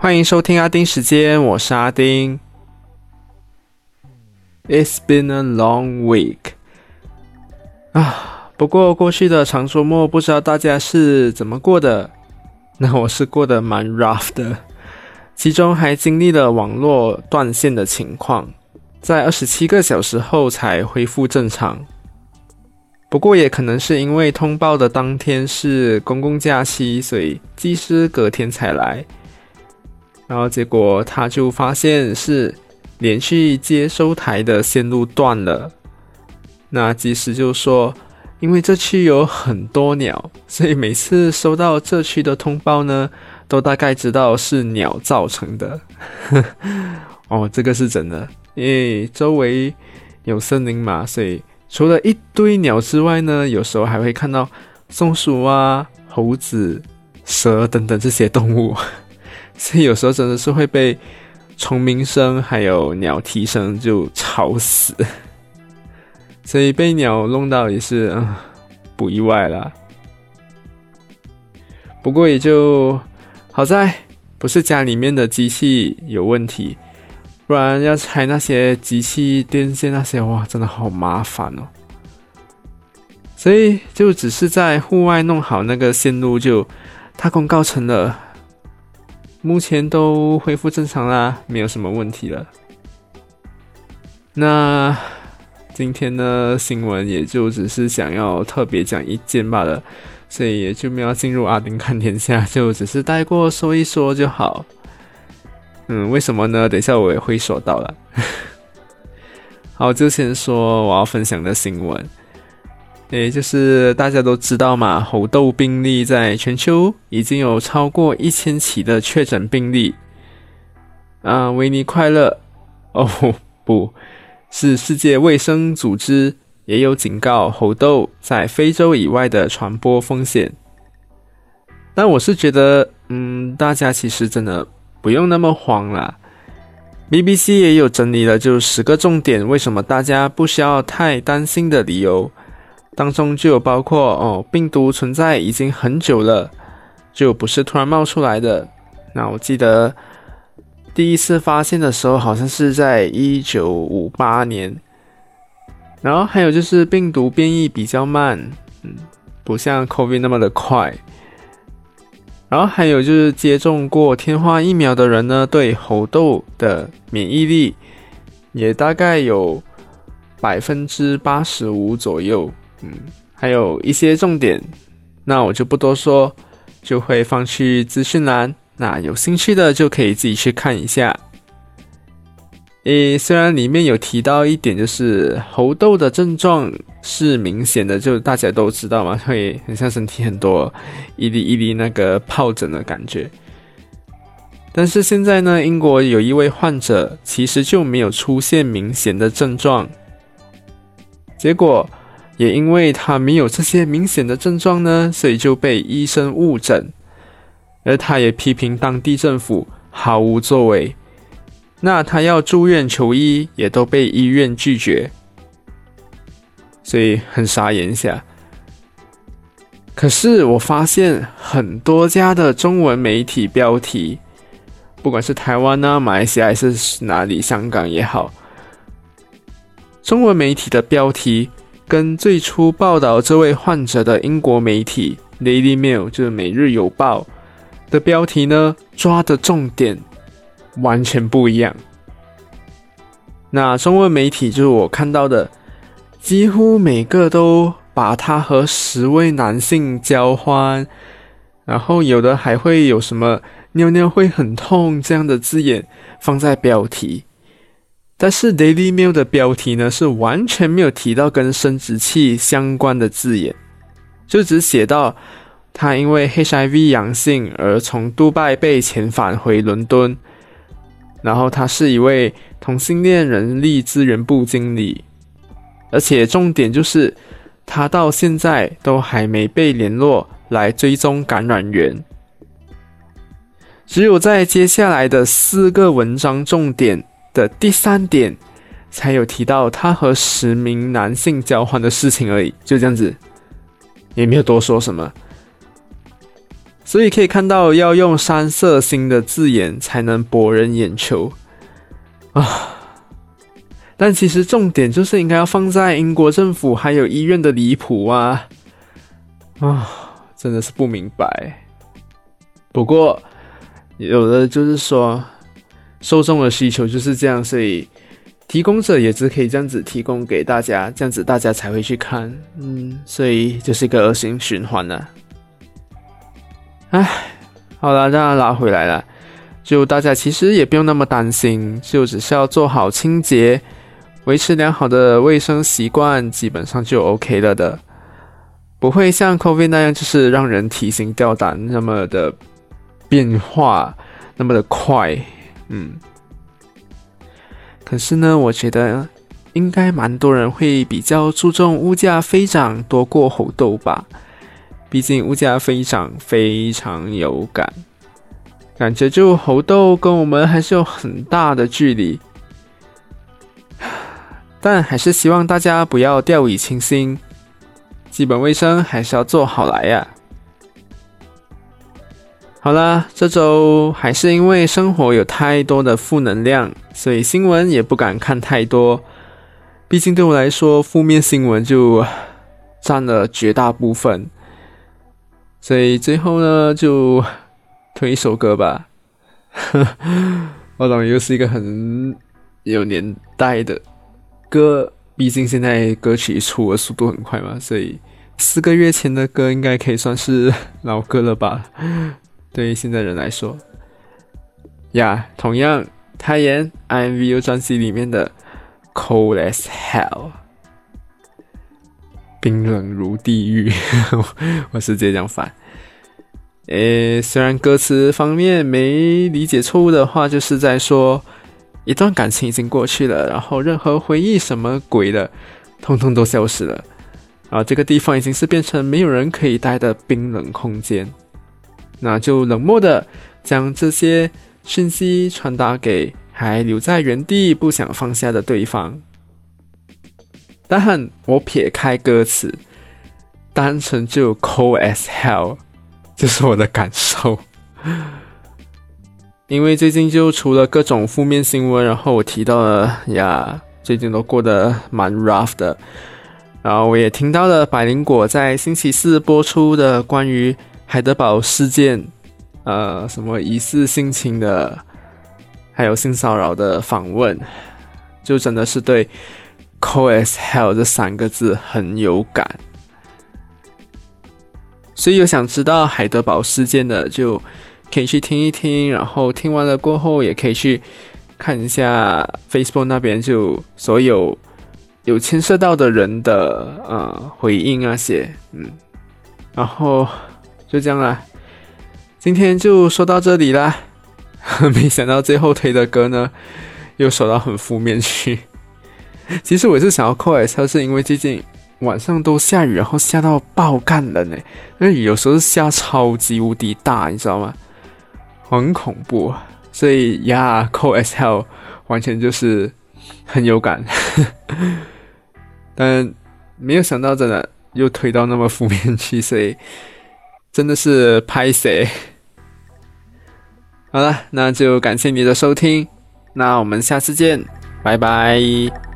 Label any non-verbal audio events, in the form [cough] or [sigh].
欢迎收听阿丁时间，我是阿丁。It's been a long week 啊，不过过去的长周末不知道大家是怎么过的？那我是过得蛮 rough 的，其中还经历了网络断线的情况，在二十七个小时后才恢复正常。不过也可能是因为通报的当天是公共假期，所以技师隔天才来。然后结果他就发现是连续接收台的线路断了。那技师就说，因为这区有很多鸟，所以每次收到这区的通报呢，都大概知道是鸟造成的。[laughs] 哦，这个是真的，因为周围有森林嘛，所以除了一堆鸟之外呢，有时候还会看到松鼠啊、猴子、蛇等等这些动物。所以有时候真的是会被虫鸣声还有鸟啼声就吵死，所以被鸟弄到也是不意外啦。不过也就好在不是家里面的机器有问题，不然要拆那些机器电线那些哇，真的好麻烦哦。所以就只是在户外弄好那个线路，就大功告成了。目前都恢复正常啦，没有什么问题了。那今天的新闻也就只是想要特别讲一件罢了，所以也就没有进入阿丁看天下，就只是带过说一说就好。嗯，为什么呢？等一下我也会说到了。[laughs] 好，就先说我要分享的新闻。也，就是大家都知道嘛，猴痘病例在全球已经有超过一千起的确诊病例。啊，维尼快乐 [laughs] 哦，不是世界卫生组织也有警告猴痘在非洲以外的传播风险。但我是觉得，嗯，大家其实真的不用那么慌啦。BBC 也有整理了，就十个重点，为什么大家不需要太担心的理由。当中就有包括哦，病毒存在已经很久了，就不是突然冒出来的。那我记得第一次发现的时候，好像是在一九五八年。然后还有就是病毒变异比较慢，嗯，不像 COVID 那么的快。然后还有就是接种过天花疫苗的人呢，对猴痘的免疫力也大概有百分之八十五左右。嗯，还有一些重点，那我就不多说，就会放去资讯栏。那有兴趣的就可以自己去看一下。诶，虽然里面有提到一点，就是猴痘的症状是明显的，就大家都知道嘛，会很像身体很多一粒一粒那个疱疹的感觉。但是现在呢，英国有一位患者其实就没有出现明显的症状，结果。也因为他没有这些明显的症状呢，所以就被医生误诊，而他也批评当地政府毫无作为。那他要住院求医，也都被医院拒绝，所以很傻眼下。可是我发现很多家的中文媒体标题，不管是台湾呢、马来西亚还是哪里，香港也好，中文媒体的标题。跟最初报道这位患者的英国媒体《Daily Mail》就是《每日邮报》的标题呢，抓的重点完全不一样。那中文媒体就是我看到的，几乎每个都把他和十位男性交欢，然后有的还会有什么尿尿会很痛这样的字眼放在标题。但是 Daily Mail 的标题呢，是完全没有提到跟生殖器相关的字眼，就只写到他因为 HIV 阳性而从杜拜被遣返回伦敦，然后他是一位同性恋人力资源部经理，而且重点就是他到现在都还没被联络来追踪感染源，只有在接下来的四个文章重点。的第三点，才有提到他和十名男性交换的事情而已，就这样子，也没有多说什么。所以可以看到要用三色星的字眼才能博人眼球啊。但其实重点就是应该要放在英国政府还有医院的离谱啊啊，真的是不明白。不过有的就是说，受众的需求就是这样，所以提供者也只可以这样子提供给大家，这样子大家才会去看。嗯，所以就是一个恶性循环了。唉，好了，让它拉回来了。就大家其实也不用那么担心，就只需要做好清洁。维持良好的卫生习惯，基本上就 OK 了的，不会像 COVID 那样，就是让人提心吊胆那么的变化那么的快。嗯，可是呢，我觉得应该蛮多人会比较注重物价飞涨多过猴痘吧，毕竟物价飞涨非常有感，感觉就猴痘跟我们还是有很大的距离。但还是希望大家不要掉以轻心，基本卫生还是要做好来呀。好啦，这周还是因为生活有太多的负能量，所以新闻也不敢看太多。毕竟对我来说，负面新闻就占了绝大部分。所以最后呢，就推一首歌吧。[laughs] 我懂，又是一个很有年代的。歌，毕竟现在歌曲出的速度很快嘛，所以四个月前的歌应该可以算是老歌了吧？对于现在人来说，呀，同样，泰妍 IMVU 专辑里面的 Cold as Hell，冰冷如地狱，[laughs] 我是直接讲反。诶，虽然歌词方面没理解错误的话，就是在说。一段感情已经过去了，然后任何回忆什么鬼的，通通都消失了。啊，这个地方已经是变成没有人可以待的冰冷空间。那就冷漠的将这些讯息传达给还留在原地不想放下的对方。但我撇开歌词，单纯就 cold as hell，这是我的感受。[laughs] 因为最近就除了各种负面新闻，然后我提到了呀，最近都过得蛮 rough 的。然后我也听到了百灵果在星期四播出的关于海德堡事件，呃，什么疑似性侵的，还有性骚扰的访问，就真的是对 “co as hell” 这三个字很有感。所以有想知道海德堡事件的就。可以去听一听，然后听完了过后，也可以去看一下 Facebook 那边就所有有牵涉到的人的呃回应那些，嗯，然后就这样啦。今天就说到这里啦。[laughs] 没想到最后推的歌呢，又说到很负面去。[laughs] 其实我是想要扣 S L，是因为最近晚上都下雨，然后下到爆干了呢。那雨有时候下超级无敌大，你知道吗？很恐怖，所以呀扣 S L 完全就是很有感，[laughs] 但没有想到真的又推到那么负面去，所以真的是拍谁？好了，那就感谢你的收听，那我们下次见，拜拜。